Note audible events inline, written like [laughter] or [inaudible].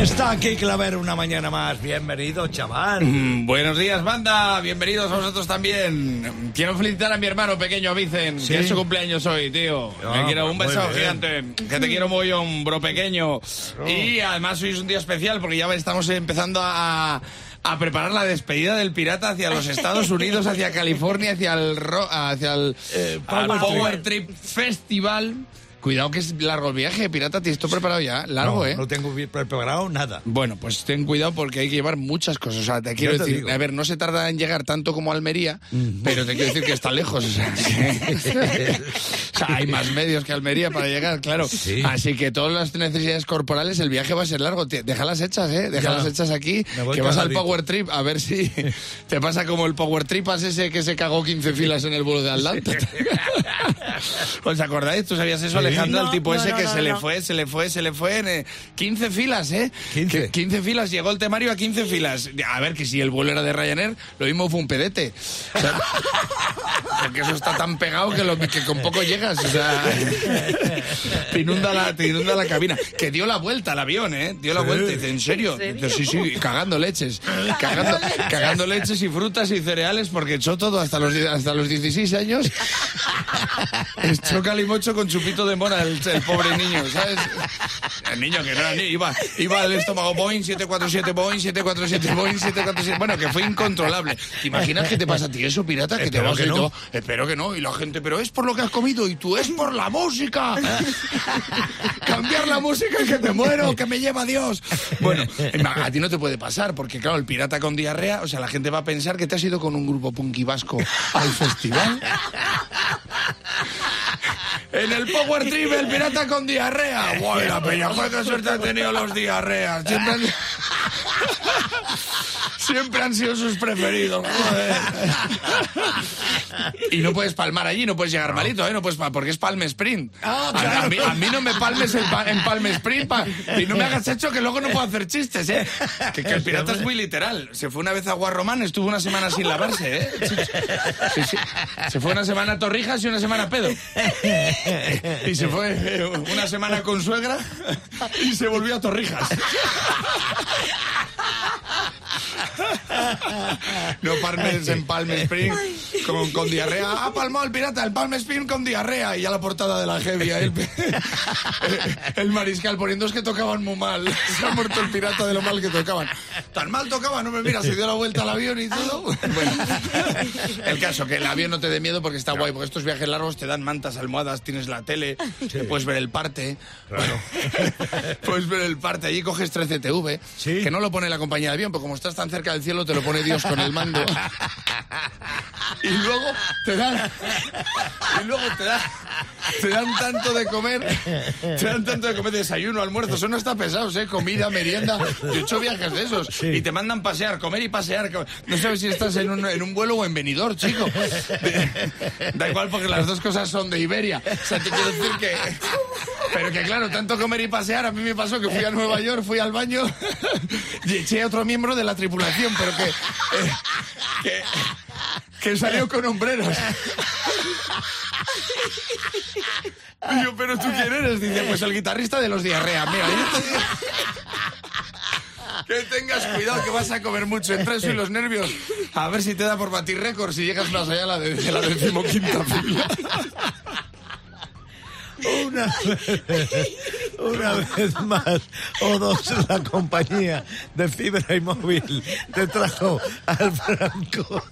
Está aquí Claver una mañana más. Bienvenido, chaval. Mm, buenos días, banda. Bienvenidos a vosotros también. Quiero felicitar a mi hermano pequeño, Vicen, ¿Sí? que es su cumpleaños hoy, tío. Ah, Me quiero un muy beso gigante. Que te quiero muy, un bro pequeño. Y además hoy es un día especial porque ya estamos empezando a... a preparar la despedida del pirata hacia los Estados [laughs] Unidos, hacia California, hacia el, hacia el Eh, Power Trip Festival. Cuidado que es largo el viaje, pirata. ¿Tienes esto preparado ya? Largo, no, ¿eh? no tengo preparado nada. Bueno, pues ten cuidado porque hay que llevar muchas cosas. O sea, te quiero te decir, digo. a ver, no se tarda en llegar tanto como Almería, pero te quiero decir que está lejos. O sea, o sea, hay más medios que Almería para llegar, claro. Sí. Así que todas las necesidades corporales, el viaje va a ser largo. Déjalas hechas, ¿eh? Déjalas Ya. hechas aquí, que vas al. Power Trip a ver si [laughs] te pasa como el Power Tripas ese que se cagó 15 filas en el vuelo de Atlanta. [laughs] ¿Os acordáis? ¿Tú sabías eso, Alejandra? el No, tipo no, ese no, que no, se le fue, se le fue, se le fue en eh, 15 filas, ¿eh? 15. Que- 15 filas, llegó el temario a 15 filas. A ver, que si el vuelo era de Ryanair, lo mismo fue un pedete. O sea, [laughs] porque eso está tan pegado que, lo- que con poco llegas. O sea, [laughs] te inunda, la, te inunda la cabina. Que dio la vuelta al avión, ¿eh? Dio la vuelta. Y dice, ¿en serio? Dice, sí, sí, cagando leches. Cagando, cagando leches y frutas y cereales porque echó todo hasta los, hasta los 16 años. [laughs] Echó calimocho con chupito de mora el, el pobre niño, ¿sabes? El niño que no era niño, iba, iba al estómago Boeing 747, Boeing 747, Boeing 747. Bueno, que fue incontrolable. ¿Te imaginas que te pasa a ti eso, pirata? Que te vas que y no. todo, Espero que no. Y la gente, pero es por lo que has comido y tú es por la música. [laughs] Cambiar la música que te muero, que me lleva Dios. Bueno, a ti no te puede pasar porque, claro, el pirata con diarrea, o sea, la gente va a pensar que te has ido con un grupo punky vasco al festival. En el Power Trip, el pirata con diarrea. Guay, la peña, joder, qué suerte han tenido los diarreas. Siempre han... [laughs] Siempre han sido sus preferidos. joder. Y no puedes palmar allí, no puedes llegar malito, ¿eh? No puedes porque es Palm Sprint. Ah, A- a, claro. mí, a mí no me palmes en, pa- en Palm Sprint pa- y no me hagas hecho que luego no puedo hacer chistes, ¿eh? Que, que el pirata es muy literal. Se fue una vez a Guarromán, estuvo una semana sin lavarse, ¿eh? Sí, sí. Se fue una semana a Torrijas y una semana a pedo. Y se fue eh, una semana con suegra y se volvió a Torrijas. No palmes en Palm Spring con, con diarrea. [laughs] Ha palmado el pirata, el Palm Spring con diarrea. Y ya la portada de la heavy. [laughs] El, el mariscal poniendo es que tocaban muy mal. [laughs] Se ha muerto el pirata de lo mal que tocaban. Tan mal tocaban, no me mira, se dio la vuelta al avión y todo. Bueno, el caso, que el avión no te dé miedo porque está guay, porque estos viajes largos te dan mantas, almohadas, tienes la tele, te puedes ver el parte. puedes ver el parte, allí coges 13TV, Sí. que no lo pone la compañía de avión, porque como estás tan cerca del cielo te lo pone Dios con el mando. Y luego te dan y luego te dan te dan tanto de comer te dan tanto de comer desayuno almuerzo eso no está pesado ¿eh? comida merienda yo he hecho viajes de esos Sí. y te mandan pasear comer y pasear no sabes si estás en un, en un vuelo o en venidor chico da igual porque las dos cosas son de Iberia o sea te quiero decir que pero que claro tanto comer y pasear a mí me pasó que fui a Nueva York fui al baño y eché a otro miembro de la tripulación pero que eh, que que salió con hombreros. Y yo, pero tú quién eres? Dice, pues el guitarrista de los diarrea. Mira, yo te digo- Que tengas cuidado que vas a comer mucho entre eso y los nervios. A ver si te da por batir récord si llegas más allá de la, de, de la decimoquinta fila. Una vez, una vez más o dos la compañía de fibra y móvil te trajo al franco